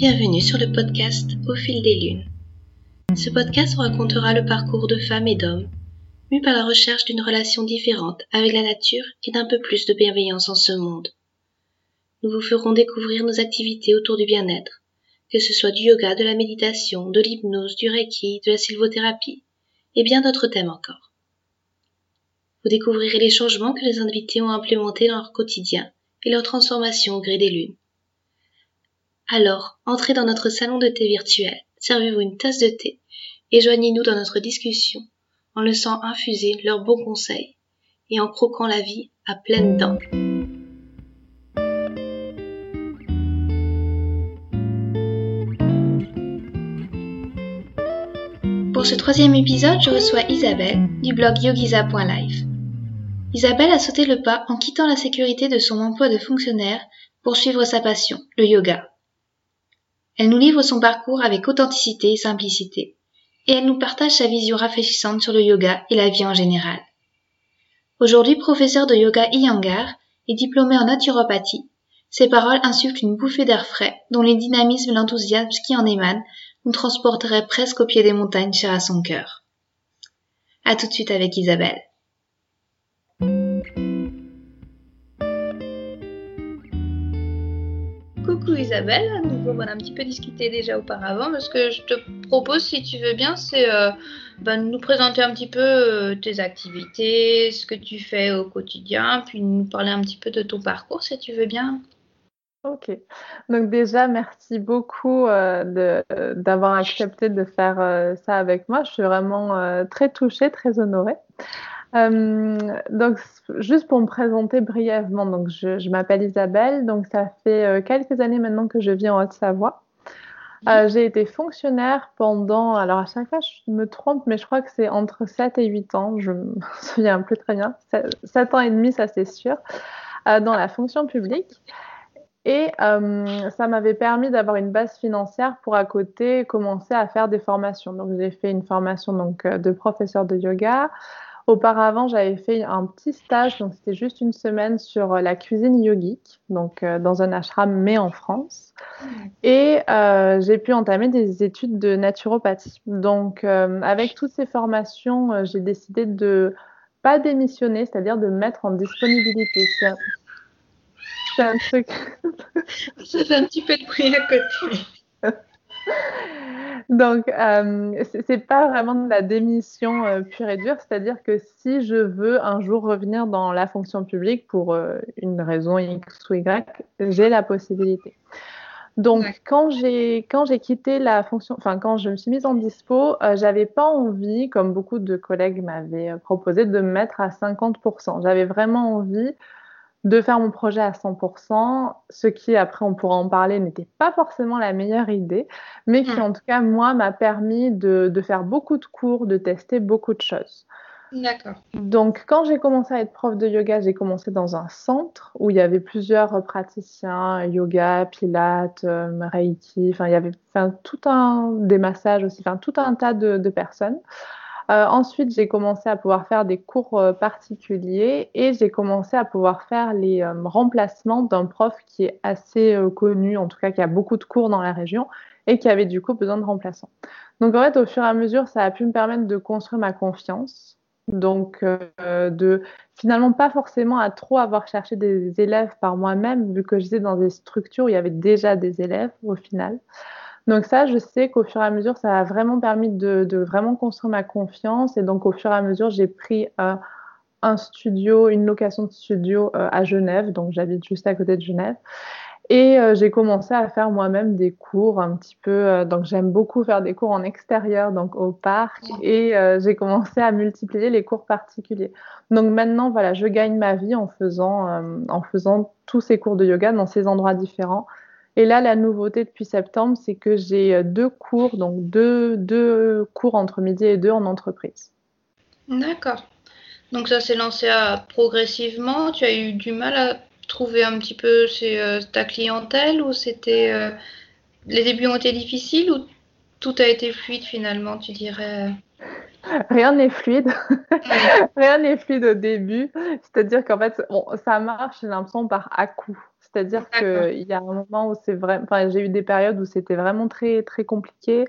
Bienvenue sur le podcast Au fil des lunes. Ce podcast racontera le parcours de femmes et d'hommes, mus par la recherche d'une relation différente avec la nature et d'un peu plus de bienveillance en ce monde. Nous vous ferons découvrir nos activités autour du bien-être, que ce soit du yoga, de la méditation, de l'hypnose, du reiki, de la sylvothérapie, et bien d'autres thèmes encore. Vous découvrirez les changements que les invités ont implémentés dans leur quotidien et leur transformation au gré des lunes. Alors, entrez dans notre salon de thé virtuel, servez-vous une tasse de thé et joignez-nous dans notre discussion en laissant infuser leurs bons conseils et en croquant la vie à pleines dents. Pour ce troisième épisode, je reçois Isabelle du blog yogiza.life. Isabelle a sauté le pas en quittant la sécurité de son emploi de fonctionnaire pour suivre sa passion, le yoga. Elle nous livre son parcours avec authenticité et simplicité, et elle nous partage sa vision rafraîchissante sur le yoga et la vie en général. Aujourd'hui professeur de yoga Iyengar et diplômée en naturopathie, ses paroles insufflent une bouffée d'air frais dont les dynamismes et l'enthousiasme qui en émanent nous transporteraient presque au pied des montagnes chères à son cœur. À tout de suite avec Isabelle. Coucou Isabelle, nous avons un petit peu discuté déjà auparavant, ce que je te propose, si tu veux bien, c'est euh, ben, nous présenter un petit peu euh, tes activités, ce que tu fais au quotidien, puis nous parler un petit peu de ton parcours, si tu veux bien. Ok. Donc déjà, merci beaucoup euh, d'avoir accepté de faire ça avec moi. Je suis vraiment très touchée, très honorée. Euh, donc, juste pour me présenter brièvement, donc je, je m'appelle Isabelle, donc ça fait euh, quelques années maintenant que je vis en Haute-Savoie. Euh, j'ai été fonctionnaire pendant, alors à chaque fois je me trompe, mais je crois que c'est entre 7 et 8 ans, je me souviens plus très bien, 7, ans et demi, ça c'est sûr, dans la fonction publique. Et euh, ça m'avait permis d'avoir une base financière pour à côté commencer à faire des formations. Donc j'ai fait une formation donc, de professeur de yoga, Auparavant, j'avais fait un petit stage, donc c'était juste une semaine sur euh, la cuisine yogique, donc euh, dans un ashram, mais en France. Et euh, j'ai pu entamer des études de naturopathie. Donc, avec toutes ces formations, j'ai décidé de pas démissionner, c'est-à-dire de mettre en disponibilité. C'est un, truc. Ça fait un petit peu de bruit à côté. Donc, euh, c'est pas vraiment de la démission euh, pure et dure, c'est-à-dire que si je veux un jour revenir dans la fonction publique pour euh, une raison X ou Y, j'ai la possibilité. Donc, quand j'ai quand j'ai quitté la fonction, enfin quand je me suis mise en dispo, euh, j'avais pas envie, comme beaucoup de collègues m'avaient proposé, de me mettre à 50%. J'avais vraiment envie de faire mon projet à 100%, ce qui, après, on pourra en parler, n'était pas forcément la meilleure idée, mais qui, mm. en tout cas, moi, m'a permis de, de, faire beaucoup de cours, de tester beaucoup de choses. D'accord. Donc, quand j'ai commencé à être prof de yoga, j'ai commencé dans un centre où il y avait plusieurs praticiens, yoga, pilates, euh, reiki, enfin, il y avait enfin, tout un, des massages aussi, enfin, tout un tas de, de personnes. Euh, ensuite, j'ai commencé à pouvoir faire des cours euh, particuliers et j'ai commencé à pouvoir faire les euh, remplacements d'un prof qui est assez connu, en tout cas qui a beaucoup de cours dans la région et qui avait du coup besoin de remplaçants. Donc en fait, au fur et à mesure, ça a pu me permettre de construire ma confiance. Donc de finalement pas forcément à trop avoir cherché des élèves par moi-même, vu que j'étais dans des structures où il y avait déjà des élèves au final. Donc ça, je sais qu'au fur et à mesure, ça a vraiment permis de, vraiment construire ma confiance. Et donc au fur et à mesure, j'ai pris euh, un studio, une location de studio euh, à Genève. Donc j'habite juste à côté de Genève. Et euh, j'ai commencé à faire moi-même des cours un petit peu. donc j'aime beaucoup faire des cours en extérieur, donc au parc. Et j'ai commencé à multiplier les cours particuliers. Donc maintenant, voilà, je gagne ma vie en faisant, en faisant tous ces cours de yoga dans ces endroits différents. Et là, la nouveauté depuis septembre, c'est que j'ai euh, deux cours, donc deux, deux cours entre midi et deux en entreprise. D'accord. Donc ça s'est lancé à, progressivement. Tu as eu du mal à trouver un petit peu euh, ta clientèle ou c'était euh, les débuts ont été difficiles ou tout a été fluide finalement, tu dirais? Rien n'est fluide. Rien n'est fluide au début. C'est-à-dire qu'en fait, bon, ça marche, j'ai l'impression, par à-coup. C'est-à-dire qu'il y a un moment où c'est vrai, enfin, j'ai eu des périodes où c'était vraiment très, très compliqué.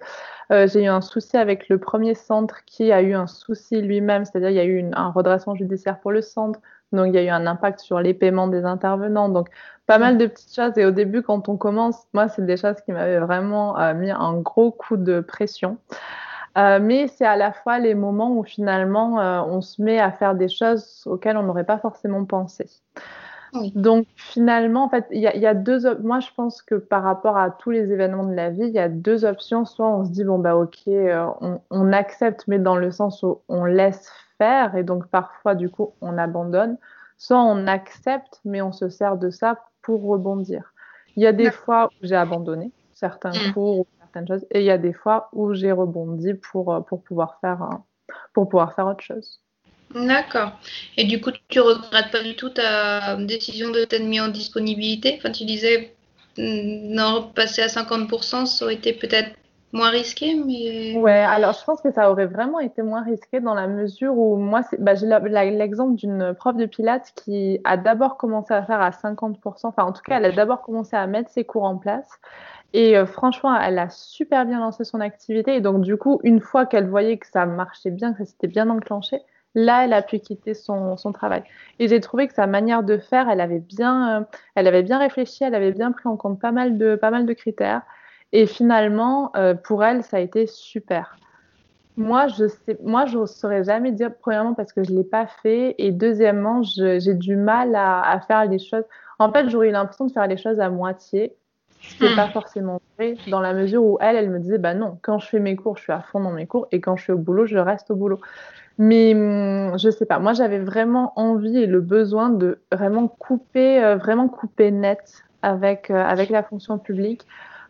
Euh, j'ai eu un souci avec le premier centre qui a eu un souci lui-même, c'est-à-dire il y a eu un redressement judiciaire pour le centre. Donc, il y a eu un impact sur les paiements des intervenants. Donc, pas mal de petites choses. Et au début, quand on commence, moi, c'est des choses qui m'avaient vraiment euh, mis un gros coup de pression. Euh, mais c'est à la fois les moments où finalement euh, on se met à faire des choses auxquelles on n'aurait pas forcément pensé. Donc finalement, en fait, il y, y, a deux. Moi, je pense que par rapport à tous les événements de la vie, il y a deux options. Soit on se dit bon bah ok, euh, on, on, accepte, mais dans le sens où on laisse faire et donc parfois du coup on abandonne. Soit on accepte, mais on se sert de ça pour rebondir. Il y a des fois où j'ai abandonné certains mmh. Choses. Et il y a des fois où j'ai rebondi pour, euh, pour, pouvoir faire, pour pouvoir faire autre chose. D'accord. Et du coup, tu regrettes pas du tout ta décision de t'être mis en disponibilité? Enfin, tu disais, mm, non, passer à 50%, ça aurait été peut-être moins risqué, mais... Ouais, alors je pense que ça aurait vraiment été moins risqué dans la mesure où moi, bah, j'ai l'exemple d'une prof de pilates qui a d'abord commencé à faire à 50%, enfin en tout cas, elle a d'abord commencé à mettre ses cours en place. Et euh, franchement, elle a super bien lancé son activité. Et donc, du coup, une fois qu'elle voyait que ça marchait bien, que ça s'était bien enclenché, là, elle a pu quitter son, son travail. Et j'ai trouvé que sa manière de faire, elle avait bien, euh, elle avait bien réfléchi, elle avait bien pris en compte pas mal de, pas mal de critères. Et finalement, euh, pour elle, ça a été super. Moi, je sais, moi, je ne saurais jamais dire, premièrement, parce que je ne l'ai pas fait. Et deuxièmement, j'ai du mal à, à faire les choses. En fait, j'aurais eu l'impression de faire les choses à moitié ce n'est pas hmm. forcément vrai dans la mesure où elle, elle me disait bah non, quand je fais mes cours, je suis à fond dans mes cours et quand je suis au boulot, je reste au boulot. Mais hum, je sais pas, moi j'avais vraiment envie et le besoin de vraiment couper, euh, vraiment couper net avec, euh, avec la fonction publique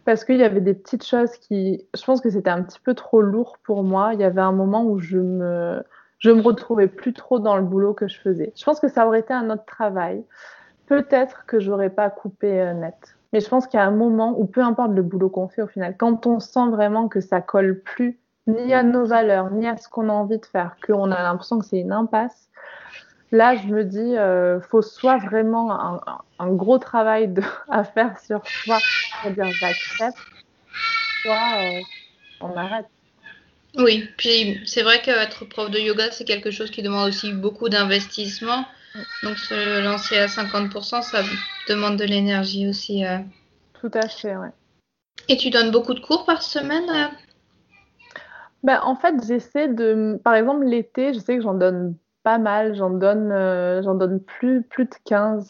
parce qu'il y avait des petites choses qui, je pense que c'était un petit peu trop lourd pour moi. Il y avait un moment où je me, je me retrouvais plus trop dans le boulot que je faisais. Je pense que ça aurait été un autre travail. Peut-être que j'aurais pas coupé euh, net. Mais je pense qu'il y a un moment où, peu importe le boulot qu'on fait au final, quand on sent vraiment que ça colle plus ni à nos valeurs, ni à ce qu'on a envie de faire, qu'on a l'impression que c'est une impasse, là, je me dis, euh, faut soit vraiment un, un gros travail de, à faire sur soi, pour dire j'accepte, soit euh, on arrête. Oui, puis c'est vrai qu'être prof de yoga, c'est quelque chose qui demande aussi beaucoup d'investissement. Donc se lancer à 50%, ça demande de l'énergie aussi. Euh. Tout à fait, ouais. Et tu donnes beaucoup de cours par semaine euh? ben, En fait, j'essaie de... Par exemple, l'été, je sais que j'en donne pas mal. J'en donne, euh, j'en donne plus, plus de 15.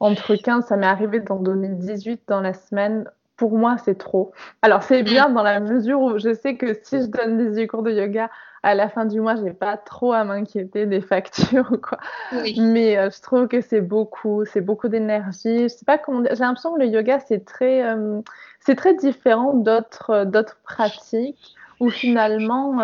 Entre 15, ça m'est arrivé d'en donner 18 dans la semaine pour moi, c'est trop. Alors, c'est bien dans la mesure où je sais que si je donne 18 cours de yoga, à la fin du mois, je n'ai pas trop à m'inquiéter des factures ou quoi. Mais euh, je trouve que c'est beaucoup, c'est beaucoup d'énergie. Je sais pas comment J'ai l'impression que le yoga, c'est très, euh, c'est très différent d'autres, euh, d'autres pratiques où finalement,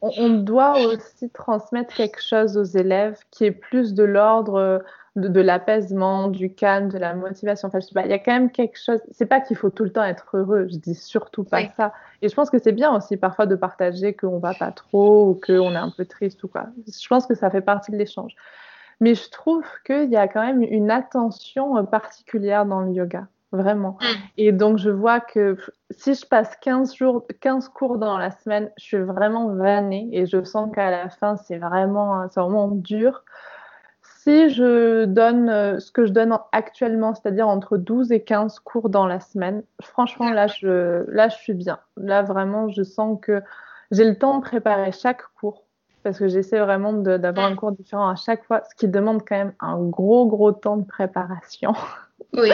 on, on, doit aussi transmettre quelque chose aux élèves qui est plus de l'ordre de, l'apaisement, du calme, de la motivation. Enfin, je sais pas, il y a quand même quelque chose. C'est pas qu'il faut tout le temps être heureux. Je dis surtout pas ça. Et je pense que c'est bien aussi parfois de partager qu'on va pas trop ou qu'on est un peu triste ou quoi. Je pense que ça fait partie de l'échange. Mais je trouve qu'il y a quand même une attention euh, particulière dans le yoga. Vraiment. Mm. Et donc, je vois que si je passe 15 jours, 15 cours dans la semaine, je suis vraiment vannée et je sens qu'à la fin, c'est vraiment, vraiment dur si je donne euh, ce que je donne actuellement, c'est-à-dire entre 12 et 15 cours dans la semaine, franchement, là je, là, je suis bien. Là, vraiment, je sens que j'ai le temps de préparer chaque cours parce que j'essaie vraiment d'avoir un cours différent à chaque fois, ce qui demande quand même un gros, gros temps de préparation. Oui.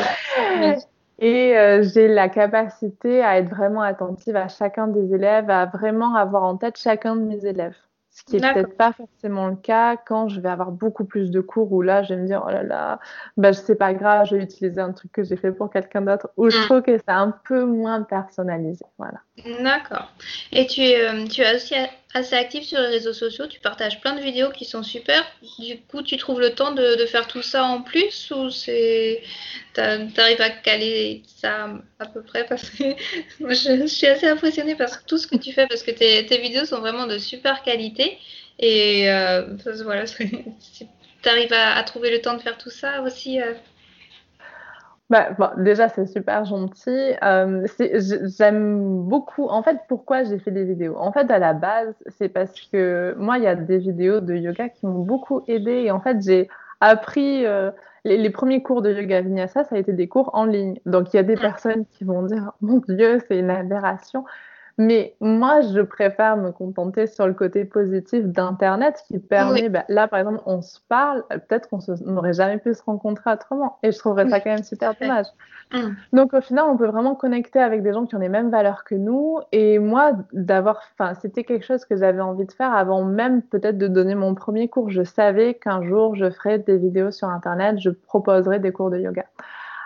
Et euh, j'ai la capacité à être vraiment attentive à chacun des élèves, à vraiment avoir en tête chacun de mes élèves. Ce qui n'est peut-être pas forcément le cas quand je vais avoir beaucoup plus de cours où là, je vais me dire, oh là là, bah, c'est pas grave, je vais utiliser un truc que j'ai fait pour quelqu'un d'autre. Ou je mm. trouve que c'est un peu moins personnalisé. Voilà. D'accord. Et tu euh, tu es aussi assez actif sur les réseaux sociaux, tu partages plein de vidéos qui sont super. Du coup, tu trouves le temps de, faire tout ça en plus ou c'est tu arrives à caler ça à peu près? Parce que je, suis assez impressionnée par tout ce que tu fais parce que tes, vidéos sont vraiment de super qualité et euh, voilà, tu arrives à, à, trouver le temps de faire tout ça aussi. Euh? Bah, bon, déjà, c'est super gentil. Euh, j'aime beaucoup. En fait, pourquoi j'ai fait des vidéos? En fait, à la base, c'est parce que moi, il y a des vidéos de yoga qui m'ont beaucoup aidé. Et en fait, j'ai appris. Euh, les, les, premiers cours de yoga vinyasa, ça a été des cours en ligne. Donc, il y a des personnes qui vont dire Mon Dieu, c'est une aberration. Mais moi, je préfère me contenter sur le côté positif d'Internet qui permet, bah, là par exemple, on se parle, peut-être qu'on n'aurait jamais pu se rencontrer autrement. Et je trouverais ça quand même super dommage. Mm. Donc au final, on peut vraiment connecter avec des gens qui ont les mêmes valeurs que nous. Et moi, d'avoir, enfin, c'était quelque chose que j'avais envie de faire avant même peut-être de donner mon premier cours. Je savais qu'un jour, je ferais des vidéos sur Internet, je proposerais des cours de yoga.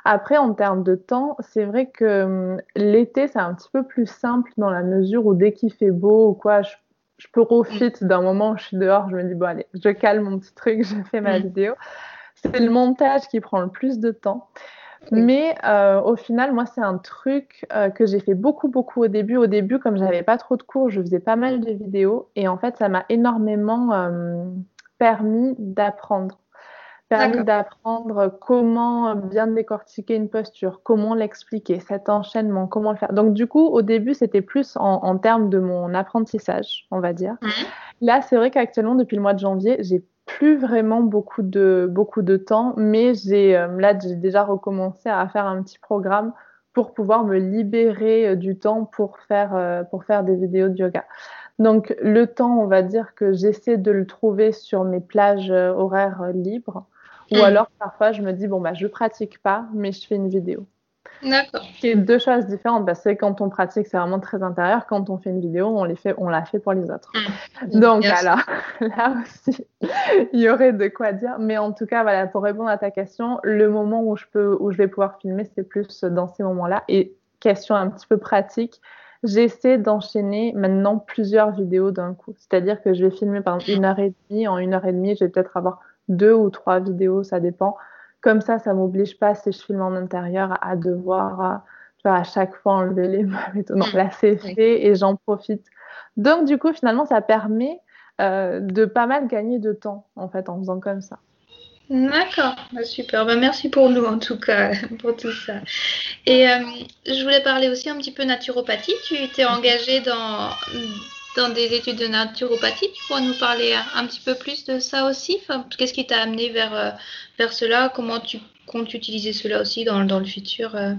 Après, en termes de temps, c'est vrai que hum, l'été, c'est un petit peu plus simple dans la mesure où dès qu'il fait beau ou quoi, je, peux profiter d'un moment où je suis dehors, je me dis, bon, allez, je calme mon petit truc, je fais ma mm. vidéo. C'est le montage qui prend le plus de temps. Mais euh, au final, moi, c'est un truc euh, que j'ai fait beaucoup, beaucoup au début. Au début, comme j'avais pas trop de cours, je faisais pas mal de vidéos. Et en fait, ça m'a énormément euh, permis d'apprendre permis d'apprendre comment bien décortiquer une posture, comment l'expliquer, cet enchaînement, comment le faire. Donc du coup, au début, c'était plus en, termes de mon apprentissage, on va dire. Mmh. Là, c'est vrai qu'actuellement, depuis le mois de janvier, j'ai plus vraiment beaucoup de, beaucoup de temps, mais j'ai euh, là, j'ai déjà recommencé à faire un petit programme pour pouvoir me libérer euh, du temps pour faire, euh, pour faire des vidéos de yoga. Donc le temps, on va dire que j'essaie de le trouver sur mes plages horaires libres. Ou mm. alors, parfois, je me dis, bon, bah, je pratique pas, mais je fais une vidéo. D'accord. C'est deux choses différentes. Parce que quand on pratique, c'est vraiment très intérieur. Quand on fait une vidéo, on, les fait, on la fait pour les autres. Mm. Donc, alors, là aussi, il y aurait de quoi dire. Mais en tout cas, voilà, pour répondre à ta question, le moment où je, peux, où je vais pouvoir filmer, c'est plus dans ces moments-là. Et question un petit peu pratique, j'essaie d'enchaîner maintenant plusieurs vidéos d'un coup. C'est-à-dire que je vais filmer pendant une heure et demie. En une heure et demie, je vais peut-être avoir deux ou trois vidéos, ça dépend. Comme ça, ça m'oblige pas, si je filme en intérieur, à devoir euh, à chaque fois enlever les tout. Non, là, c'est fait et j'en profite. Donc, du coup, finalement, ça permet euh, de pas mal gagner de temps, en fait, en faisant comme ça. D'accord, bah, super. Bah, merci pour nous, en tout cas, pour tout ça. Et euh, je voulais parler aussi un petit peu naturopathie. Tu t'es engagée dans dans des études de naturopathie. Tu pourrais nous parler un, petit peu plus de ça aussi Qu'est-ce qui t'a amené vers, euh, vers cela Comment tu comptes utiliser cela aussi dans, dans le futur euh?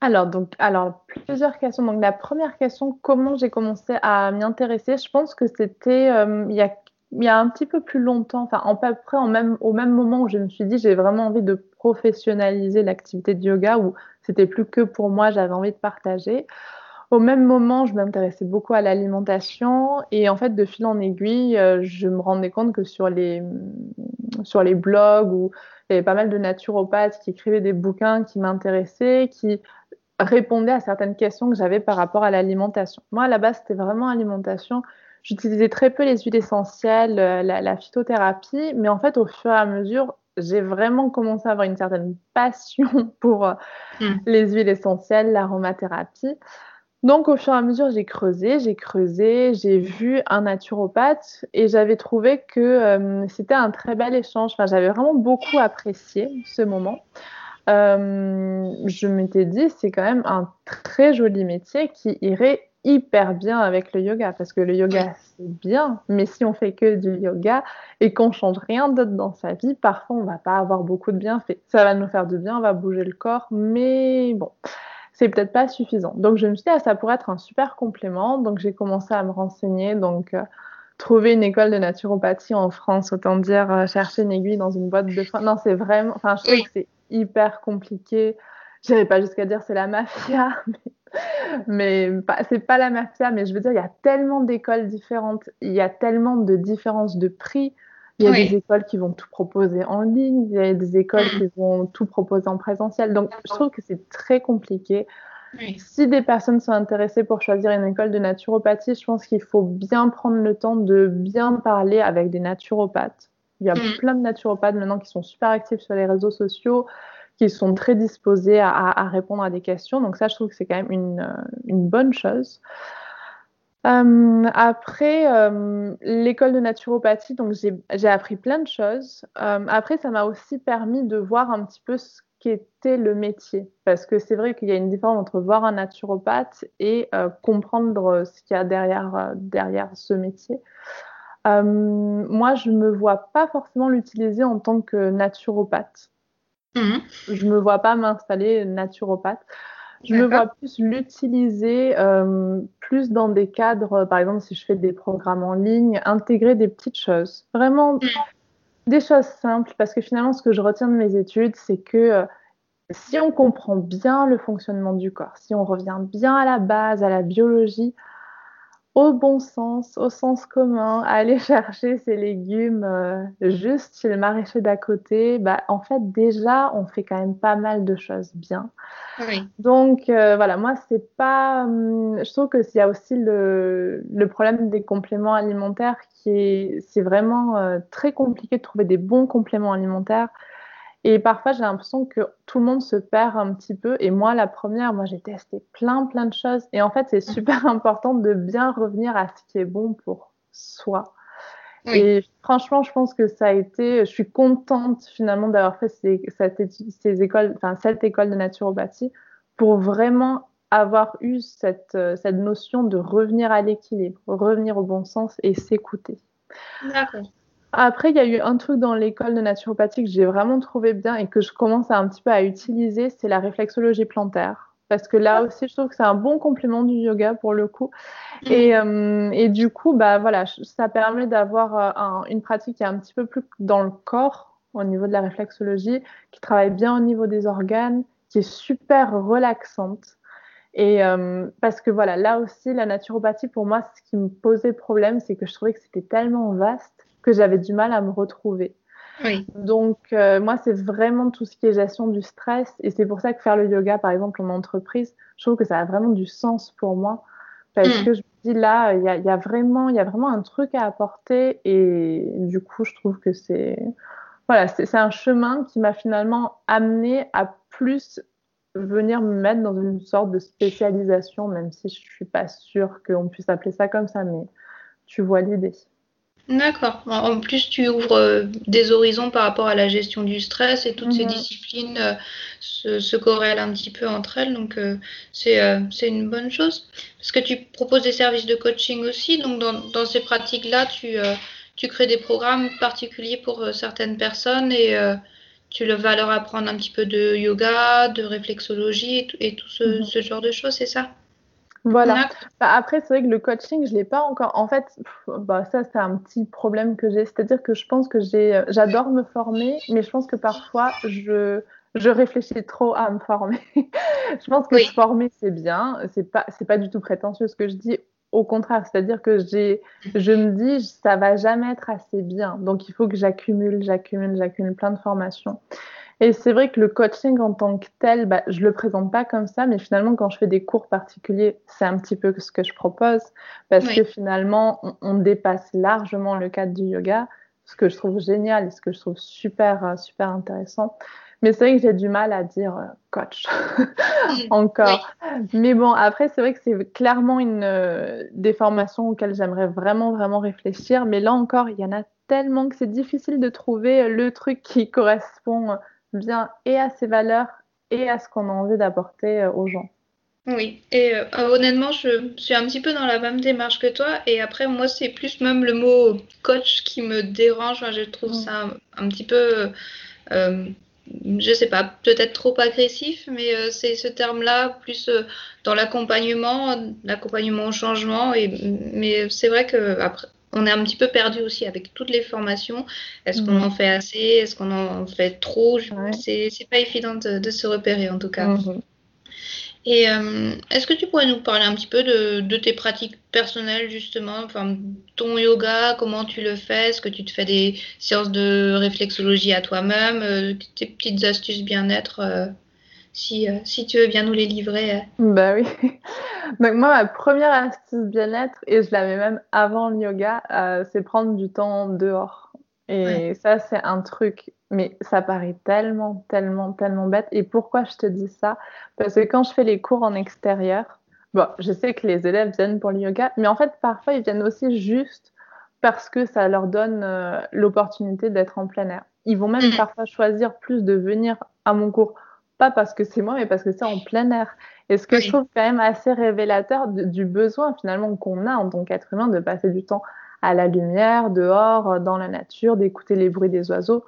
alors, donc, alors, plusieurs questions. Donc, la première question, comment j'ai commencé à m'y intéresser? Je pense que c'était euh, il, il y a un petit peu plus longtemps, enfin, à peu près en au même moment où je me suis dit j'ai vraiment envie de professionnaliser l'activité de yoga, où c'était plus que pour moi, j'avais envie de partager. Au même moment, je m'intéressais beaucoup à l'alimentation et en fait, de fil en aiguille, euh, je me rendais compte que sur les, sur les blogs où il y avait pas mal de naturopathes qui écrivaient des bouquins qui m'intéressaient, qui répondaient à certaines questions que j'avais par rapport à l'alimentation. Moi, à la base, c'était vraiment alimentation. J'utilisais très peu les huiles essentielles, euh, la, phytothérapie, mais en fait, au fur et à mesure, j'ai vraiment commencé à avoir une certaine passion pour euh, mmh. les huiles essentielles, l'aromathérapie. Donc, au fur et à mesure, j'ai creusé, j'ai creusé, j'ai vu un naturopathe et j'avais trouvé que euh, c'était un très bel échange. Enfin, j'avais vraiment beaucoup apprécié ce moment. Euh, je m'étais dit, c'est quand même un très joli métier qui irait hyper bien avec le yoga parce que le yoga c'est bien, mais si on fait que du yoga et qu'on change rien d'autre dans sa vie, parfois on va pas avoir beaucoup de bienfaits. Ça va nous faire du bien, on va bouger le corps, mais bon c'est peut-être pas suffisant. Donc je me suis dit, ah, ça pourrait être un super complément. Donc j'ai commencé à me renseigner. Donc euh, trouver une école de naturopathie en France, autant dire euh, chercher une aiguille dans une boîte de foin. Non, c'est vraiment, enfin, je trouve que c'est hyper compliqué. Je n'irai pas jusqu'à dire c'est la mafia, mais, mais c'est pas la mafia, mais je veux dire, il y a tellement d'écoles différentes, il y a tellement de différences de prix. Il y a des écoles qui vont tout proposer en ligne, il y a des écoles qui vont tout proposer en présentiel. Donc, je trouve que c'est très compliqué. Si des personnes sont intéressées pour choisir une école de naturopathie, je pense qu'il faut bien prendre le temps de bien parler avec des naturopathes. Il y a mm. plein de naturopathes maintenant qui sont super actifs sur les réseaux sociaux, qui sont très disposés à, répondre à des questions. Donc ça, je trouve que c'est quand même une, une bonne chose. Euh, après, euh, l'école de naturopathie, donc j'ai appris plein de choses. Euh, après, ça m'a aussi permis de voir un petit peu ce qu'était le métier. Parce que c'est vrai qu'il y a une différence entre voir un naturopathe et comprendre ce qu'il y a derrière, derrière ce métier. moi, je ne me vois pas forcément l'utiliser en tant que naturopathe. Mmh. Je ne me vois pas m'installer naturopathe. Je me vois plus l'utiliser euh, plus dans des cadres, par exemple si je fais des programmes en ligne, intégrer des petites choses, vraiment mm. des choses simples, parce que finalement ce que je retiens de mes études, c'est que euh, si on comprend bien le fonctionnement du corps, si on revient bien à la base, à la biologie, au bon sens, au sens commun, aller chercher ses légumes euh, juste chez le maraîcher d'à côté, bah, en fait, déjà, on fait quand même pas mal de choses bien. Donc, euh, voilà, moi, c'est pas. Hum, je trouve que s'il y a aussi le, le, problème des compléments alimentaires qui est. C'est vraiment euh, très compliqué de trouver des bons compléments alimentaires. Et parfois, j'ai l'impression que tout le monde se perd un petit peu. Et moi, la première, moi, j'ai testé plein, plein de choses. Et en fait, c'est super important de bien revenir à ce qui est bon pour soi. Et franchement, je pense que ça a été. Je suis contente finalement d'avoir fait ces, ces écoles, enfin, cette école de naturopathie pour vraiment avoir eu cette, cette notion de revenir à l'équilibre, revenir au bon sens et s'écouter. D'accord. Après, il y a eu un truc dans l'école de naturopathie que j'ai vraiment trouvé bien et que je commence à un petit peu à utiliser, c'est la réflexologie plantaire. Parce que là aussi, je trouve que c'est un bon complément du yoga pour le coup. Mm. Et, euh, et du coup, bah, voilà, ça permet d'avoir euh, une pratique qui est un petit peu plus dans le corps au niveau de la réflexologie, qui travaille bien au niveau des organes, qui est super relaxante. Et euh, parce que voilà, là aussi, la naturopathie, pour moi, ce qui me posait problème, c'est que je trouvais que c'était tellement vaste que j'avais du mal à me retrouver. Donc, euh, moi, c'est vraiment tout ce qui est gestion du stress. Et c'est pour ça que faire le yoga, par exemple, en entreprise, je trouve que ça a vraiment du sens pour moi. Parce hmm. que je me dis là, il y a, y, a vraiment, y a vraiment un truc à apporter. Et du coup, je trouve que c'est voilà, c'est un chemin qui m'a finalement amené à plus venir me mettre dans une sorte de spécialisation, même si je suis pas sûre qu'on puisse appeler ça comme ça, mais tu vois l'idée. D'accord. En plus, tu ouvres euh, des horizons par rapport à la gestion du stress et toutes ces mhm. disciplines euh, se, corrèlent un petit peu entre elles. Donc, euh, c'est une bonne chose. Parce que tu proposes des services de coaching aussi. Donc, dans, ces pratiques-là, tu, tu crées des programmes particuliers pour certaines personnes et tu vas leur apprendre un petit peu de yoga, de réflexologie et, tout, mhm. ce genre de choses, c'est ça? Voilà. Bah, après, c'est vrai que le coaching, je l'ai pas encore. En fait, bah, ça, c'est un petit problème que j'ai. C'est-à-dire que je pense que j'ai, euh, j'adore me former, mais je pense que parfois, je, je réfléchis trop à me former. je pense que se former, c'est bien. C'est pas, c'est pas du tout prétentieux ce que je dis. Au contraire, c'est-à-dire que j'ai, je me dis, ça va jamais être assez bien. Donc, il faut que j'accumule, j'accumule, j'accumule plein de formations. Et c'est vrai que le coaching en tant que tel, bah, je le présente pas comme ça, mais finalement, quand je fais des cours particuliers, c'est un petit peu ce que je propose, parce que finalement, on, dépasse largement le cadre du yoga, ce que je trouve génial et ce que je trouve super, euh, super intéressant. Mais c'est vrai que j'ai du mal à dire euh, coach encore. Mais bon, après, c'est vrai que c'est clairement une euh, des formations auxquelles j'aimerais vraiment, vraiment réfléchir. Mais là encore, il y en a tellement que c'est difficile de trouver le truc qui correspond bien et à ses valeurs et à ce qu'on a envie d'apporter euh, aux gens. Oui, et euh, honnêtement, je suis un petit peu dans la même démarche que toi. Et après, moi, c'est plus même le mot coach qui me dérange. je trouve mm. ça un, petit peu, euh, je sais pas, peut-être trop agressif, mais c'est ce terme-là, plus dans l'accompagnement, l'accompagnement au changement. Et, mais c'est vrai que après, on est un petit peu perdu aussi avec toutes les formations. Est-ce qu'on en fait assez? Est-ce qu'on en fait trop? C'est pas évident de, se repérer en tout cas. Mhm. Et euh, est-ce que tu pourrais nous parler un petit peu de, tes pratiques personnelles justement, enfin ton yoga, comment tu le fais? Est-ce que tu te fais des séances de réflexologie à toi-même, euh, tes petites astuces bien-être euh, si, si tu veux bien nous les livrer Bah oui. Donc moi, ma première astuce bien-être, et je l'avais même avant le yoga, euh, c'est prendre du temps dehors. Et ça, c'est un truc, mais ça paraît tellement, tellement, tellement bête. Et pourquoi je te dis ça? Parce que quand je fais les cours en extérieur, bon, je sais que les élèves viennent pour le yoga, mais en fait, parfois, ils viennent aussi juste parce que ça leur donne euh, l'opportunité d'être en plein air. Ils vont même mm. parfois choisir plus de venir à mon cours, pas parce que c'est moi, mais parce que c'est en plein air. Et ce que je trouve quand même assez révélateur du besoin finalement qu'on a en tant qu'être humain de passer du temps à la lumière, dehors, dans la nature, d'écouter les bruits des oiseaux.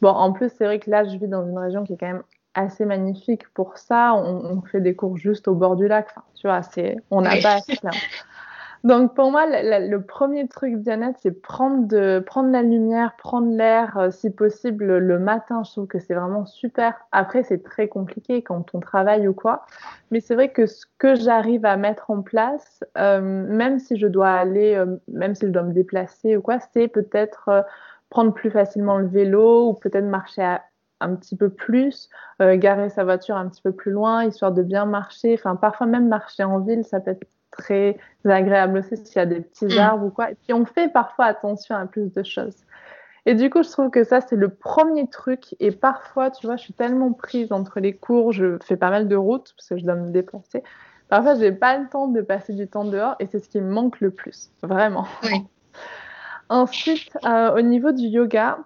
Bon, en plus, c'est vrai que là, je vis dans une région qui est quand même assez magnifique pour ça. On, fait des cours juste au bord du lac. Enfin, tu vois, c'est, on n'a pas assez. Donc pour moi, le, premier truc bien-être, c'est prendre, de, prendre la lumière, prendre l'air, euh, si possible le matin. Je trouve que c'est vraiment super. Après, c'est très compliqué quand on travaille ou quoi. Mais c'est vrai que ce que j'arrive à mettre en place, euh, même si je dois aller, euh, même si je dois me déplacer ou quoi, c'est peut-être prendre plus facilement le vélo ou peut-être marcher un petit peu plus, garer sa voiture un petit peu plus loin, histoire de bien marcher. Enfin, parfois même marcher en ville, ça peut être très agréable aussi s'il y a des petits mm. arbres ou quoi. Et puis on fait parfois attention à plus de choses. Et du coup, je trouve que ça, c'est le premier truc. Et parfois, tu vois, je suis tellement prise entre les cours, je fais pas mal de routes parce que je dois me déplacer. Parfois, j'ai pas le temps de passer du temps dehors et c'est ce qui me manque le plus, vraiment. Ensuite, euh, au niveau du yoga,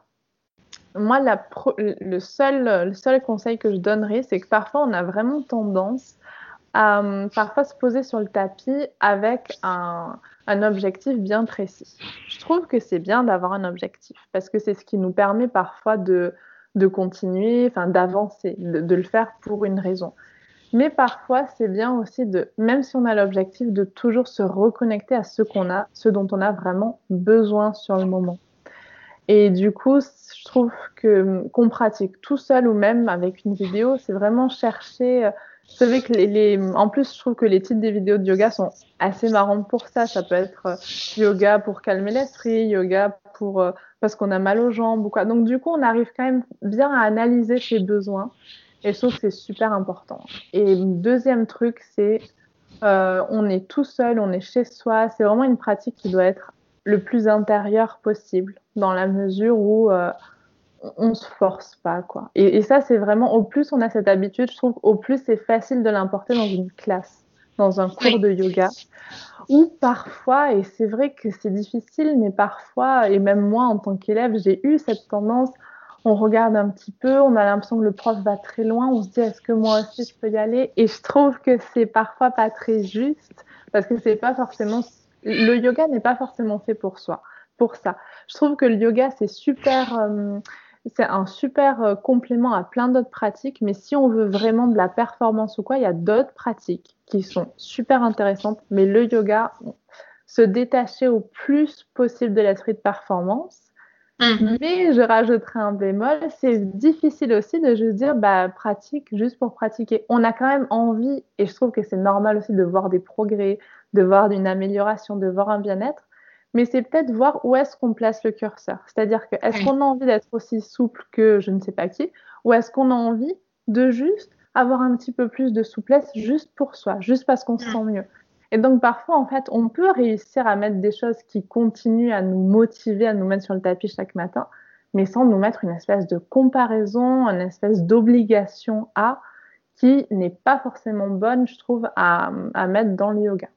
moi, la le, seul, le seul conseil que je donnerais, c'est que parfois, on a vraiment tendance euh, parfois se poser sur le tapis avec un, objectif bien précis. Je trouve que c'est bien d'avoir un objectif parce que c'est ce qui nous permet parfois de, de continuer, d'avancer, de, le faire pour une raison. Mais parfois, c'est bien aussi de, même si on a l'objectif, de toujours se reconnecter à ce qu'on a, ce dont on a vraiment besoin sur le moment. Et du coup, je trouve que qu'on pratique tout seul ou même avec une vidéo, c'est vraiment chercher je savais que les, en plus, je trouve que les titres des vidéos de yoga sont assez marrants pour ça. Ça peut être euh, yoga pour calmer l'esprit, yoga pour euh, parce qu'on a mal aux jambes ou quoi. Donc du coup, on arrive quand même bien à analyser ses besoins. Et je trouve que c'est super important. Et deuxième truc, c'est euh, on est tout seul, on est chez soi. C'est vraiment une pratique qui doit être le plus intérieure possible, dans la mesure où euh, on se force pas quoi. Et, ça c'est vraiment au plus on a cette habitude, je trouve au plus c'est facile de l'importer dans une classe, dans un cours de yoga. Ou parfois, et c'est vrai que c'est difficile, mais parfois, et même moi en tant qu'élève, j'ai eu cette tendance, on regarde un petit peu, on a l'impression que le prof va très loin, on se dit est-ce que moi aussi je peux y aller? Et je trouve que c'est parfois pas très juste, parce que c'est pas forcément, le yoga n'est pas forcément fait pour soi, pour ça. Je trouve que le yoga c'est super, euh, c'est un super euh, complément à plein d'autres pratiques, mais si on veut vraiment de la performance ou quoi, il y a d'autres pratiques qui sont super intéressantes, mais le yoga, se détacher au plus possible de l'esprit de performance. Mhm. Mais je rajouterai un bémol, c'est difficile aussi de juste dire bah, pratique juste pour pratiquer. On a quand même envie, et je trouve que c'est normal aussi de voir des progrès, de voir une amélioration, de voir un bien-être, mais c'est peut-être voir où est-ce qu'on place le curseur. C'est-à-dire que est-ce qu'on a envie d'être aussi souple que je ne sais pas qui, ou est-ce qu'on a envie de juste avoir un petit peu plus de souplesse juste pour soi, juste parce qu'on se sent mieux. Et donc parfois, en fait, on peut réussir à mettre des choses qui continuent à nous motiver, à nous mettre sur le tapis chaque matin, mais sans nous mettre une espèce de comparaison, une espèce d'obligation à qui n'est pas forcément bonne, je trouve, à, à mettre dans le yoga.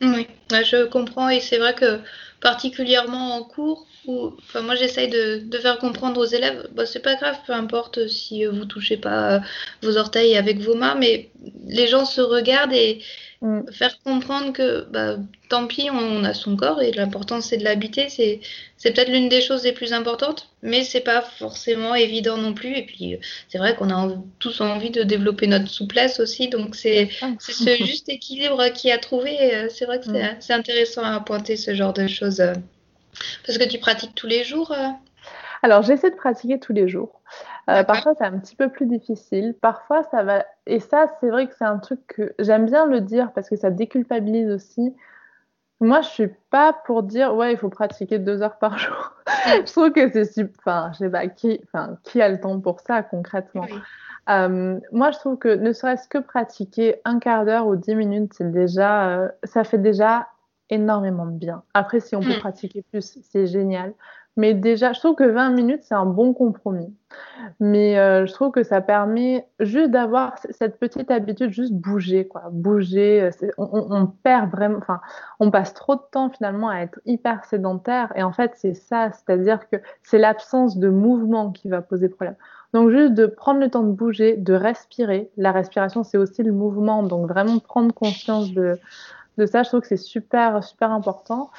Oui, je comprends et c'est vrai que particulièrement en cours, où, enfin moi j'essaye de, de, faire comprendre aux élèves, bah, c'est pas grave, peu importe si vous touchez pas euh, vos orteils avec vos mains, mais les gens se regardent et, Mm. Faire comprendre que bah, tant pis, on a son corps et l'important c'est de l'habiter, c'est, c'est peut-être l'une des choses les plus importantes, mais c'est pas forcément évident non plus. Et puis c'est vrai qu'on a tous envie de développer notre souplesse aussi, donc c'est, c'est ce juste équilibre qui a trouvé. Euh, c'est vrai que c'est, mm. c'est intéressant à pointer ce genre de choses. Euh, parce que tu pratiques tous les jours euh? Alors j'essaie de pratiquer tous les jours. Euh, parfois, c'est un petit peu plus difficile. Parfois, ça va. Et ça, c'est vrai que c'est un truc que j'aime bien le dire parce que ça déculpabilise aussi. Moi, je suis pas pour dire ouais, il faut pratiquer deux heures par jour. je trouve que c'est super. Enfin, je sais pas qui. Enfin, qui a le temps pour ça concrètement? Euh, moi, je trouve que ne serait-ce que pratiquer un quart d'heure ou dix minutes, c'est déjà, euh, ça fait déjà énormément de bien. Après, si on peut mm. pratiquer plus, c'est génial. Mais déjà, je trouve que 20 minutes, c'est un bon compromis. Mais euh, je trouve que ça permet juste d'avoir cette petite habitude, juste bouger, quoi. Bouger, on, on, perd vraiment, enfin, on passe trop de temps finalement à être hyper sédentaire. Et en fait, c'est ça, c'est-à-dire que c'est l'absence de mouvement qui va poser problème. Donc juste de prendre le temps de bouger, de respirer. La respiration, c'est aussi le mouvement. Donc vraiment prendre conscience de, de ça, je trouve que c'est super, super important.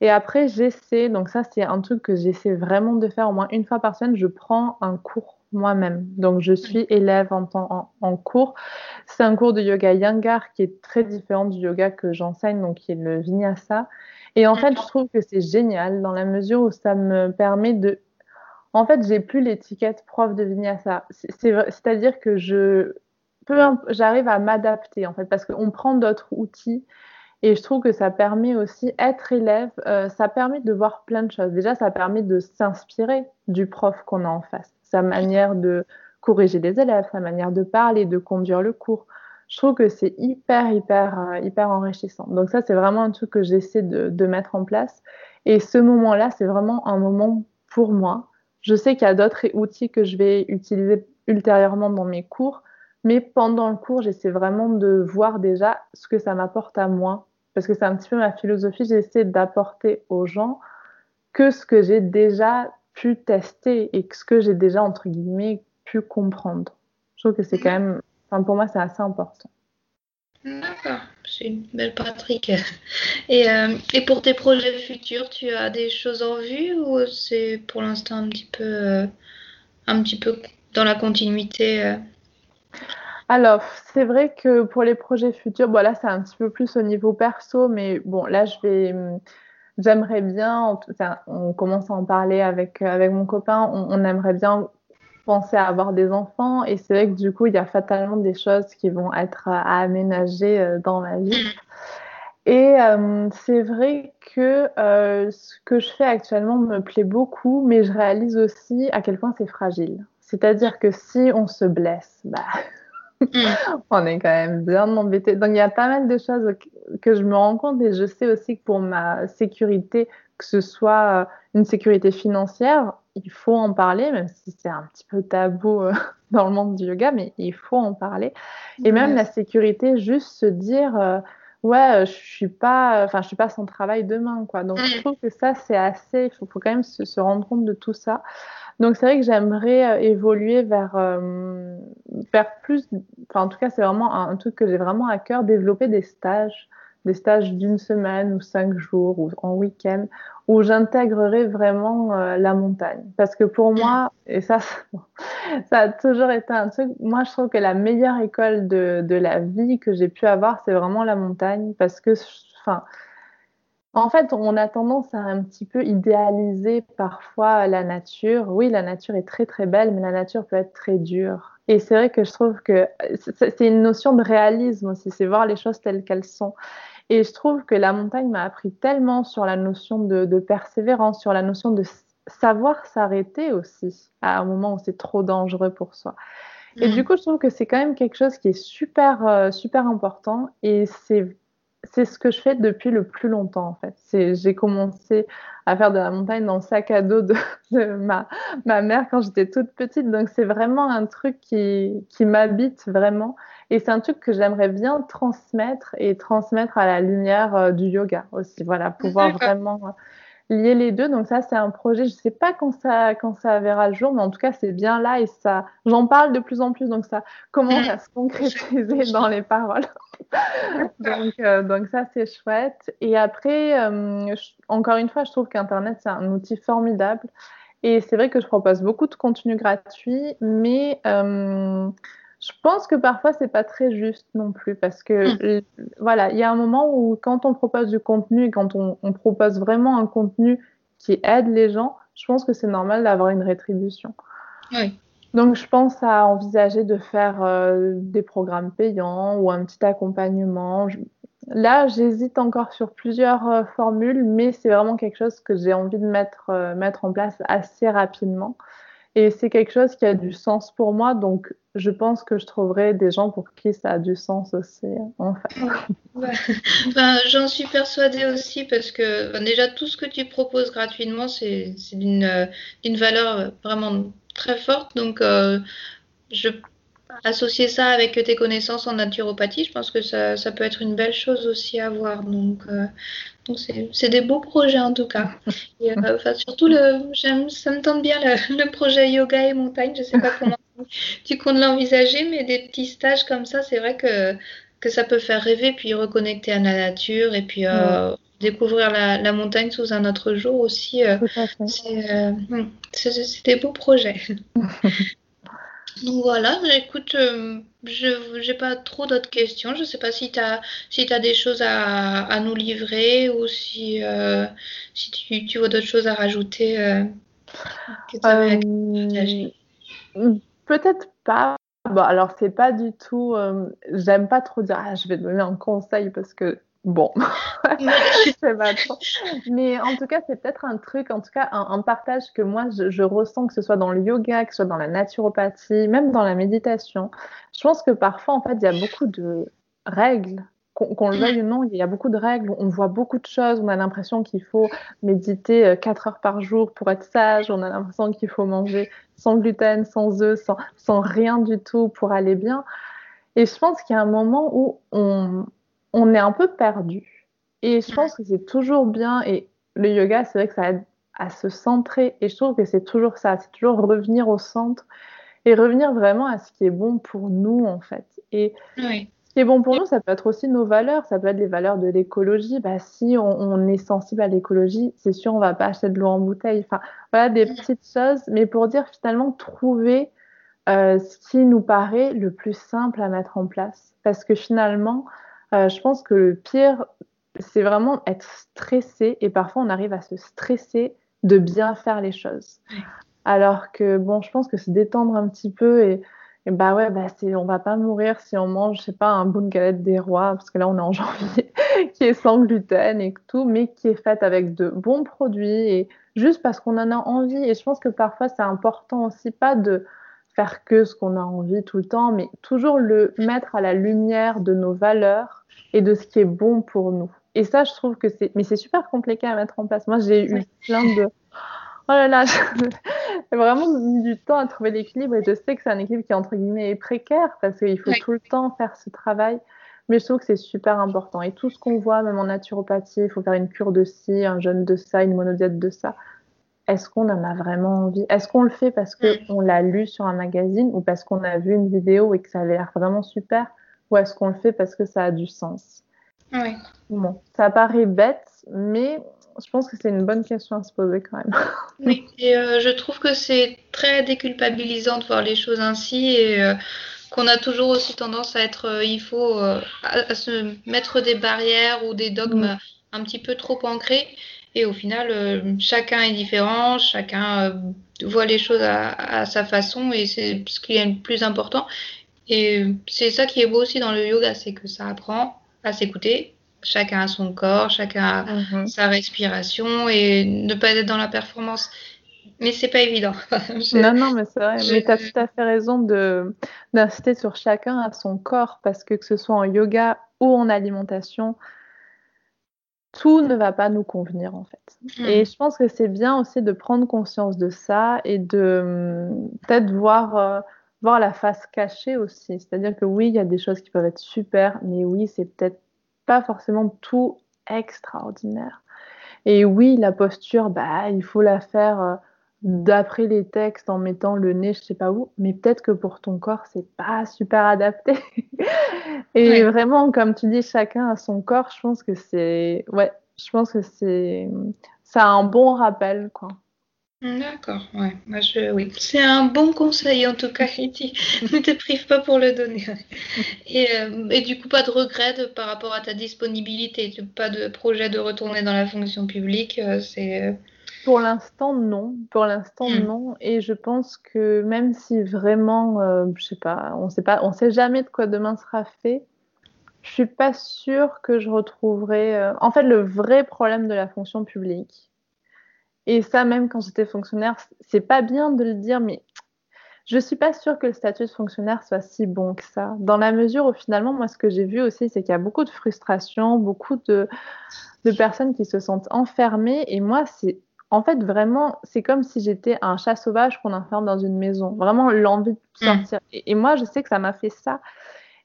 Et après, j'essaie, donc ça, c'est un truc que j'essaie vraiment de faire au moins une fois par semaine, je prends un cours moi-même. Donc, je suis élève en, en, en cours. C'est un cours de yoga Yangar qui est très différent du yoga que j'enseigne, donc qui est le vinyasa. Et en fait, je trouve que c'est génial dans la mesure où ça me permet de. En fait, j'ai plus l'étiquette prof de vinyasa. C'est-à-dire que je j'arrive à m'adapter en fait parce qu'on prend d'autres outils et je trouve que ça permet aussi, être élève, euh, ça permet de voir plein de choses. Déjà, ça permet de s'inspirer du prof qu'on a en face, sa manière de corriger les élèves, sa manière de parler, de conduire le cours. Je trouve que c'est hyper, hyper, euh, hyper enrichissant. Donc ça, c'est vraiment un truc que j'essaie de, de, mettre en place. Et ce moment-là, c'est vraiment un moment pour moi. Je sais qu'il y a d'autres outils que je vais utiliser ultérieurement dans mes cours, mais pendant le cours, j'essaie vraiment de voir déjà ce que ça m'apporte à moi parce que c'est un petit peu ma philosophie, j'essaie d'apporter aux gens que ce que j'ai déjà pu tester et ce que j'ai déjà, entre guillemets, pu comprendre. Je trouve que c'est quand même, enfin, pour moi, c'est assez important. D'accord, c'est une belle pratique. Et, euh, et, pour tes projets futurs, tu as des choses en vue ou c'est pour l'instant un petit peu, euh, un petit peu dans la continuité euh? Alors, c'est vrai que pour les projets futurs, bon là c'est un petit peu plus au niveau perso, mais bon là je vais, j'aimerais bien, on commence à en parler avec avec mon copain, on, aimerait bien penser à avoir des enfants, et c'est vrai que du coup il y a fatalement des choses qui vont être à aménager euh, dans ma vie. Et euh, c'est vrai que euh, ce que je fais actuellement me plaît beaucoup, mais je réalise aussi à quel point c'est fragile. C'est-à-dire que si on se blesse, bah. on est quand même bien embêté. Donc il y a pas mal de choses que je me rends compte et je sais aussi que pour ma sécurité, que ce soit euh, une sécurité financière, il faut en parler, même si c'est un petit peu tabou euh, dans le monde du yoga, mais il faut en parler. Et même la sécurité, juste se dire, euh, ouais, je suis pas, enfin, je suis pas sans travail demain, quoi. Donc, je mm. trouve que ça, c'est assez, il faut, faut, quand même se, se, rendre compte de tout ça. Donc c'est vrai que j'aimerais euh, évoluer vers, euh, vers plus, enfin en tout cas c'est vraiment un, truc que j'ai vraiment à cœur, développer des stages, des stages d'une semaine ou cinq jours ou en week-end où j'intégrerai vraiment euh, la montagne. Parce que pour moi, et ça, ça a toujours été un truc, moi je trouve que la meilleure école de, de la vie que j'ai pu avoir, c'est vraiment la montagne parce que, enfin, en fait, on a tendance à un petit peu idéaliser parfois la nature. Oui, la nature est très très belle, mais la nature peut être très dure. Et c'est vrai que je trouve que c'est une notion de réalisme aussi, c'est voir les choses telles qu'elles sont. Et je trouve que la montagne m'a appris tellement sur la notion de, persévérance, sur la notion de savoir s'arrêter aussi à un moment où c'est trop dangereux pour soi. Et mm. du coup, je trouve que c'est quand même quelque chose qui est super, euh, super important. Et c'est c'est ce que je fais depuis le plus longtemps en fait. J'ai commencé à faire de la montagne dans le sac à dos de, ma, ma, mère quand j'étais toute petite. Donc c'est vraiment un truc qui, qui m'habite vraiment. Et c'est un truc que j'aimerais bien transmettre et transmettre à la lumière euh, du yoga aussi. Voilà, pouvoir vraiment lier les deux. Donc ça, c'est un projet. Je sais pas quand ça, quand ça verra le jour, mais en tout cas, c'est bien là et ça, j'en parle de plus en plus. Donc ça commence à se concrétiser dans les paroles. Donc, euh, donc ça, c'est chouette. Et après, euh, encore une fois, je trouve qu'Internet, c'est un outil formidable. Et c'est vrai que je propose beaucoup de contenu gratuit, mais euh, je pense que parfois c'est pas très juste non plus parce que mm. voilà, il y a un moment où quand on propose du contenu quand on, on propose vraiment un contenu qui aide les gens, je pense que c'est normal d'avoir une rétribution. Oui. Donc je pense à envisager de faire euh, des programmes payants ou un petit accompagnement. Là, j'hésite encore sur plusieurs euh, formules, mais c'est vraiment quelque chose que j'ai envie de mettre, euh, mettre en place assez rapidement. Et c'est quelque chose qui a du sens pour moi, donc je pense que je trouverai des gens pour qui ça a du sens aussi, j'en suis persuadée aussi parce que déjà tout ce que tu proposes gratuitement, c'est d'une valeur vraiment très forte. Donc, euh, je associer ça avec tes connaissances en naturopathie, je pense que ça, ça peut être une belle chose aussi à voir. Donc, euh, donc c'est des beaux projets en tout cas. Et, euh, enfin, surtout, le, ça me tente bien le, le, projet yoga et montagne. Je sais pas comment tu comptes l'envisager, mais des petits stages comme ça, c'est vrai que, que ça peut faire rêver, puis reconnecter à la nature et puis euh, découvrir la, la, montagne sous un autre jour aussi. Hmm, c'est des beaux projets. Donc voilà, écoute, euh, je n'ai pas trop d'autres questions. Je ne sais pas si tu as, si as des choses à, à nous livrer ou si, euh, si tu, tu vois d'autres choses à rajouter. Euh, Peut-être pas. Bon, alors, c'est pas du tout. J'aime pas trop dire, ah, je vais te donner un conseil parce que Bon, Mais en tout cas, c'est peut-être un truc, en tout cas, un, partage que moi, je, ressens, que ce soit dans le yoga, que ce soit dans la naturopathie, même dans la méditation. Je pense que parfois, en fait, il y a beaucoup de règles. Qu'on le veuille ou non, il y a beaucoup de règles, on voit beaucoup de choses, on a l'impression qu'il faut méditer 4 euh, heures par jour pour être sage, on a l'impression qu'il faut manger sans gluten, sans œufs, sans, sans rien du tout pour aller bien. Et je pense qu'il y a un moment où on, on est un peu perdu. Et je pense que c'est toujours bien. Et le yoga, c'est vrai que ça aide à se centrer. Et je trouve que c'est toujours ça. C'est toujours revenir au centre et revenir vraiment à ce qui est bon pour nous, en fait. Et ce qui est bon pour nous, ça peut être aussi nos valeurs. Ça peut être les valeurs de l'écologie. Bah, si on, est sensible à l'écologie, c'est sûr, on va pas acheter de l'eau en bouteille. Enfin, voilà des petites choses. Mais pour dire finalement, trouver euh, ce qui nous paraît le plus simple à mettre en place. Parce que finalement, euh, je pense que le pire, c'est vraiment être stressé et parfois on arrive à se stresser de bien faire les choses. Alors que bon, je pense que se détendre un petit peu et, bah ouais, bah c'est, on va pas mourir si on mange, je sais pas, un bout de galette des rois, parce que là on est en janvier, qui est sans gluten et tout, mais qui est faite avec de bons produits et juste parce qu'on en a envie. Et je pense que parfois c'est important aussi pas de faire que ce qu'on a envie tout le temps, mais toujours le mettre à la lumière de nos valeurs et de ce qui est bon pour nous. Et ça, je trouve que c'est, mais c'est super compliqué à mettre en place. Moi, j'ai eu plein de, oh là là, j'ai vraiment mis du temps à trouver l'équilibre et je sais que c'est un équilibre qui entre guillemets est précaire parce qu'il faut tout le temps faire ce travail. Mais je trouve que c'est super important. Et tout ce qu'on voit, même en naturopathie, il faut faire une cure de ci, un jeûne de ça, une monodiète de ça est-ce qu'on en a vraiment envie? Est-ce qu'on le fait parce qu'on mm. l'a lu sur un magazine ou parce qu'on a vu une vidéo et que ça avait l'air vraiment super? Ou est-ce qu'on le fait parce que ça a du sens? Oui. Bon, ça paraît bête, mais je pense que c'est une bonne question à se poser quand même. Oui, et euh, je trouve que c'est très déculpabilisant de voir les choses ainsi et euh, qu'on a toujours aussi tendance à être, euh, il faut, à, se mettre des barrières ou des dogmes mm. un petit peu trop ancrés. Et au final, euh, chacun est différent, chacun euh, voit les choses à, sa façon et c'est ce qui est le plus important. Et c'est ça qui est beau aussi dans le yoga, c'est que ça apprend à s'écouter. Chacun a son corps, chacun a mhm. sa respiration et ne pas être dans la performance. Mais c'est pas évident. non, non, mais c'est vrai. Mais tu as tout à fait raison d'inciter sur chacun à son corps parce que que ce soit en yoga ou en alimentation, tout ne va pas nous convenir en fait. Mm. Et je pense que c'est bien aussi de prendre conscience de ça et de hum, peut-être voir, euh, voir la face cachée aussi. C'est-à-dire que oui, il y a des choses qui peuvent être super, mais oui, c'est peut-être pas forcément tout extraordinaire. Et oui, la posture, bah, il faut la faire. Euh, d'après les textes en mettant le nez je sais pas où mais peut-être que pour ton corps c'est pas super adapté et vraiment comme tu dis chacun a son corps je pense que c'est ouais je pense que c'est ça a un bon rappel quoi D'accord, ouais. Moi, je, oui. C'est un bon conseil en tout cas, Kitty. ne te prive pas pour le donner. Et, euh, et du coup, pas de regret par rapport à ta disponibilité, pas de projet de retourner dans la fonction publique. Euh, c'est euh, pour l'instant, non. Pour l'instant, hmm. non. Et je pense que même si vraiment, euh, je sais pas, on sait pas, on sait jamais de quoi demain sera fait. Je suis pas sûre que je retrouverai. Euh, en fait, le vrai problème de la fonction publique, Et ça, même quand j'étais fonctionnaire, c'est pas bien de le dire, mais je suis pas sûre que le statut de fonctionnaire soit si bon que ça. Dans la mesure où finalement, moi, ce que j'ai vu aussi, c'est qu'il y a beaucoup de frustration, beaucoup de, de personnes qui se sentent enfermées. Et moi, c'est en fait vraiment, c'est comme si j'étais un chat sauvage qu'on enferme dans une maison. Vraiment l'envie de mmh. sortir. Et, et, moi, je sais que ça m'a fait ça.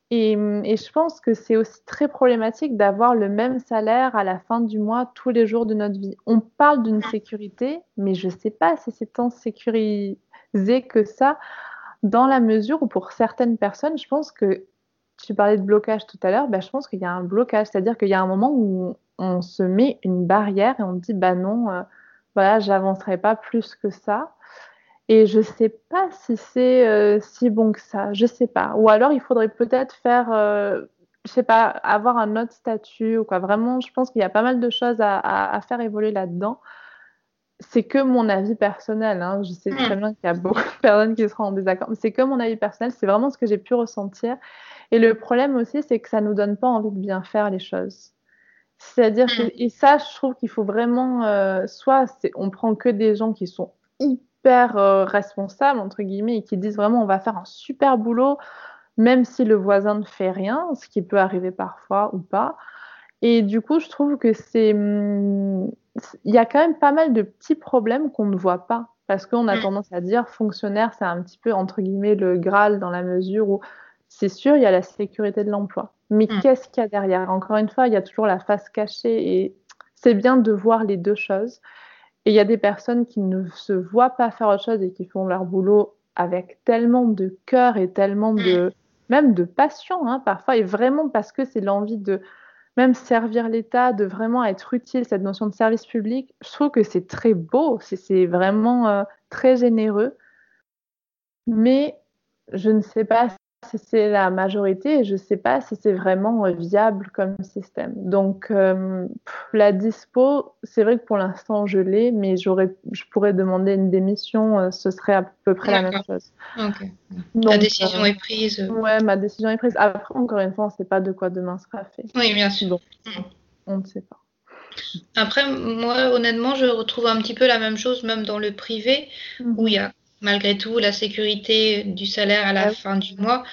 Et, et, je pense que c'est aussi très problématique d'avoir le même salaire à la fin du mois tous les jours de notre vie. On parle d'une sécurité, mais je ne sais pas si c'est tant sécurisé que ça, dans la mesure où pour certaines personnes, je pense que tu parlais de blocage tout à l'heure, ben, je pense qu'il y a un blocage, c'est-à-dire qu'il y a un moment où on se met une barrière et on dit bah non, euh, voilà, j'avancerai pas plus que ça. Et je sais pas si c'est euh, si bon que ça, je sais pas. Ou alors il faudrait peut-être faire, euh, je sais pas, avoir un autre statut ou quoi. Vraiment, je pense qu'il y a pas mal de choses à, à faire évoluer là-dedans c'est que mon avis personnel. Hein. Je sais très mm. bien qu'il y a beaucoup de personnes qui seront en désaccord, mais c'est que mon avis personnel. C'est vraiment ce que j'ai pu ressentir. Et le problème aussi, c'est que ça nous donne pas envie de bien faire les choses. C'est-à-dire que, mm. et ça, je trouve qu'il faut vraiment, euh, soit on prend que des gens qui sont hyper euh, responsables, entre guillemets, et qui disent vraiment on va faire un super boulot, même si le voisin ne fait rien, ce qui peut arriver parfois ou pas. Et du coup, je trouve que c'est. Hum, il y a quand même pas mal de petits problèmes qu'on ne voit pas. Parce qu'on a mm. tendance à dire fonctionnaire, c'est un petit peu, entre guillemets, le Graal dans la mesure où c'est sûr, il y a la sécurité de l'emploi. Mais mm. qu'est-ce qu'il y a derrière? Encore une fois, il y a toujours la face cachée et c'est bien de voir les deux choses. Et il y a des personnes qui ne se voient pas faire autre chose et qui font leur boulot avec tellement de cœur et tellement de, mm. même de passion, hein, parfois, et vraiment parce que c'est l'envie de, même servir l'État, de vraiment être utile, cette notion de service public, je trouve que c'est très beau, c'est vraiment euh, très généreux. Mais je ne sais pas si c'est la majorité et je ne sais pas si c'est vraiment euh, viable comme système. Donc, euh, la dispo, c'est vrai que pour l'instant, je l'ai, mais j'aurais, je pourrais demander une démission, euh, ce serait à peu près la même chose. Donc, décision est prise. Ouais, ma décision est prise. Après, encore une fois, on ne sait pas de quoi demain sera fait. Oui, bien sûr. Donc, mm. on ne sait pas. Après, moi, honnêtement, je retrouve un petit peu la même chose, même dans le privé, où il y a malgré tout la sécurité du salaire à la fin du mois.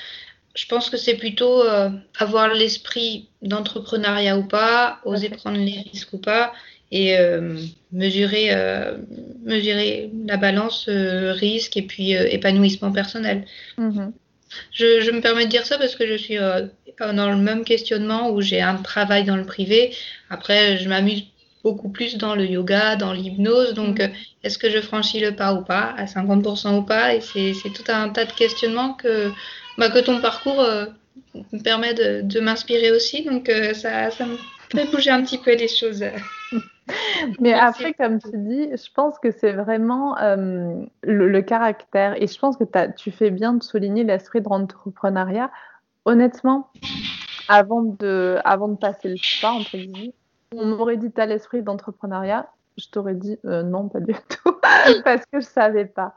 Je pense que c'est plutôt euh, avoir l'esprit d'entrepreneuriat ou pas, oser prendre les risques ou pas, et euh, mesurer, euh, mesurer la balance risque et puis épanouissement personnel. Mm-hmm. Je, je, me permets de dire ça parce que je suis dans le même questionnement où j'ai un travail dans le privé. Après, je m'amuse beaucoup plus dans le yoga, dans l'hypnose. Donc, mm. euh, est-ce que je franchis le pas ou pas, à 50% ou pas? Et c'est tout un tas de questionnements que, bah, que ton parcours euh, me permet de, de m'inspirer aussi. Donc, euh, ça, ça me fait bouger un petit peu les choses. Mais après, comme tu dis, je pense que c'est vraiment le, caractère. Et je pense que tu fais bien de souligner l'esprit de l'entrepreneuriat. Honnêtement, avant de, avant de passer le pas, entre guillemets, on m'aurait dit t'as l'esprit d'entrepreneuriat, je t'aurais dit euh, non, pas du tout, parce que je savais pas.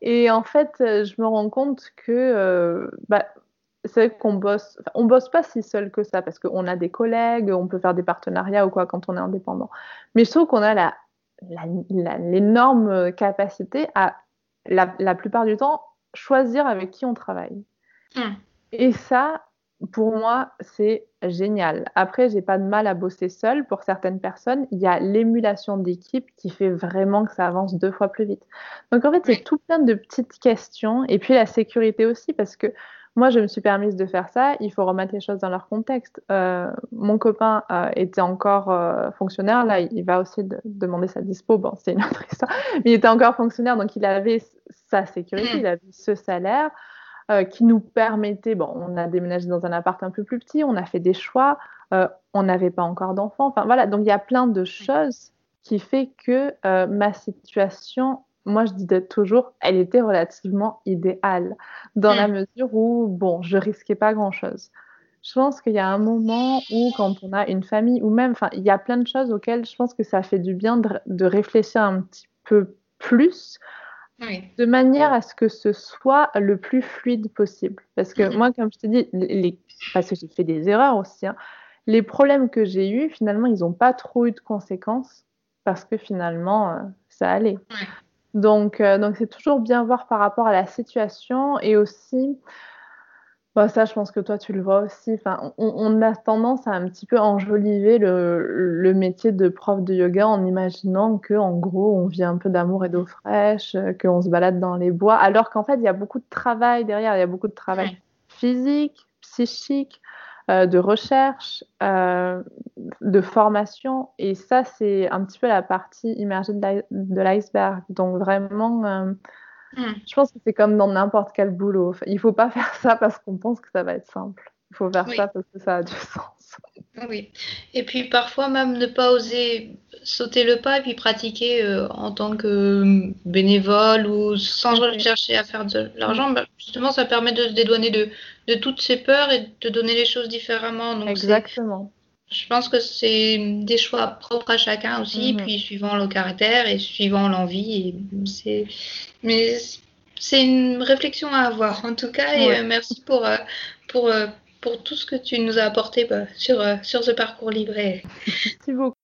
Et en fait, je me rends compte que euh, bah, c'est vrai qu'on bosse, on bosse pas si seul que ça, parce qu'on a des collègues, on peut faire des partenariats ou quoi quand on est indépendant. Mais je trouve qu'on a la, l'énorme capacité à, la, plupart du temps, choisir avec qui on travaille. Hmm. Et ça, pour moi, c'est génial. Après, j'ai pas de mal à bosser seul. Pour certaines personnes, il y a l'émulation d'équipe qui fait vraiment que ça avance deux fois plus vite. Donc en fait, c'est tout plein de petites questions. Et puis la sécurité aussi, parce que moi, je me suis permise de faire ça. Il faut remettre les choses dans leur contexte. Euh, mon copain euh, était encore euh, fonctionnaire. Là, il va aussi demander sa dispo. Bon, c'est une autre histoire. Mais il était encore fonctionnaire, donc il avait sa sécurité, il avait ce salaire. Euh, qui nous permettait, bon, on a déménagé dans un appart un peu plus petit, on a fait des choix, euh, on n'avait pas encore d'enfants, enfin voilà, donc il y a plein de choses qui fait que euh, ma situation, moi je disais toujours, elle était relativement idéale, dans la mesure où, bon, je risquais pas grand-chose. Je pense qu'il y a un moment où, quand on a une famille, ou même, enfin, il y a plein de choses auxquelles je pense que ça fait du bien de, de réfléchir un petit peu plus de manière à ce que ce soit le plus fluide possible. Parce que moi, comme je te dis, les, parce que j'ai fait des erreurs aussi, hein, les problèmes que j'ai eus, finalement, ils n'ont pas trop eu de conséquences parce que finalement, euh, ça allait. Donc, euh, donc c'est toujours bien voir par rapport à la situation et aussi, bah, ça, je pense que toi, tu le vois aussi. Enfin, on, a tendance à un petit peu enjoliver le, le, métier de prof de yoga en imaginant que, en gros, on vit un peu d'amour et d'eau fraîche, qu'on se balade dans les bois, alors qu'en fait, il y a beaucoup de travail derrière. Il y a beaucoup de travail physique, psychique, euh, de recherche, euh, de formation. Et ça, c'est un petit peu la partie immergée de l'iceberg. Donc vraiment, euh, hmm. je pense que c'est comme dans n'importe quel boulot. Il ne faut pas faire ça parce qu'on pense que ça va être simple. Il faut faire ça parce que ça a du sens. Oui. Et puis parfois même ne pas oser sauter le pas et puis pratiquer euh, en tant que bénévole ou sans chercher à faire de l'argent, bah, justement ça permet de se dédouaner de, de, toutes ces peurs et de donner les choses différemment. Donc Exactement. Je pense que c'est des choix propres à chacun aussi, mhm. puis suivant le caractère et suivant l'envie. C'est, mais c'est une réflexion à avoir en tout cas. Et euh, merci pour, euh, pour, pour tout ce que tu nous as apporté bah, sur, sur ce parcours livré. Merci beaucoup.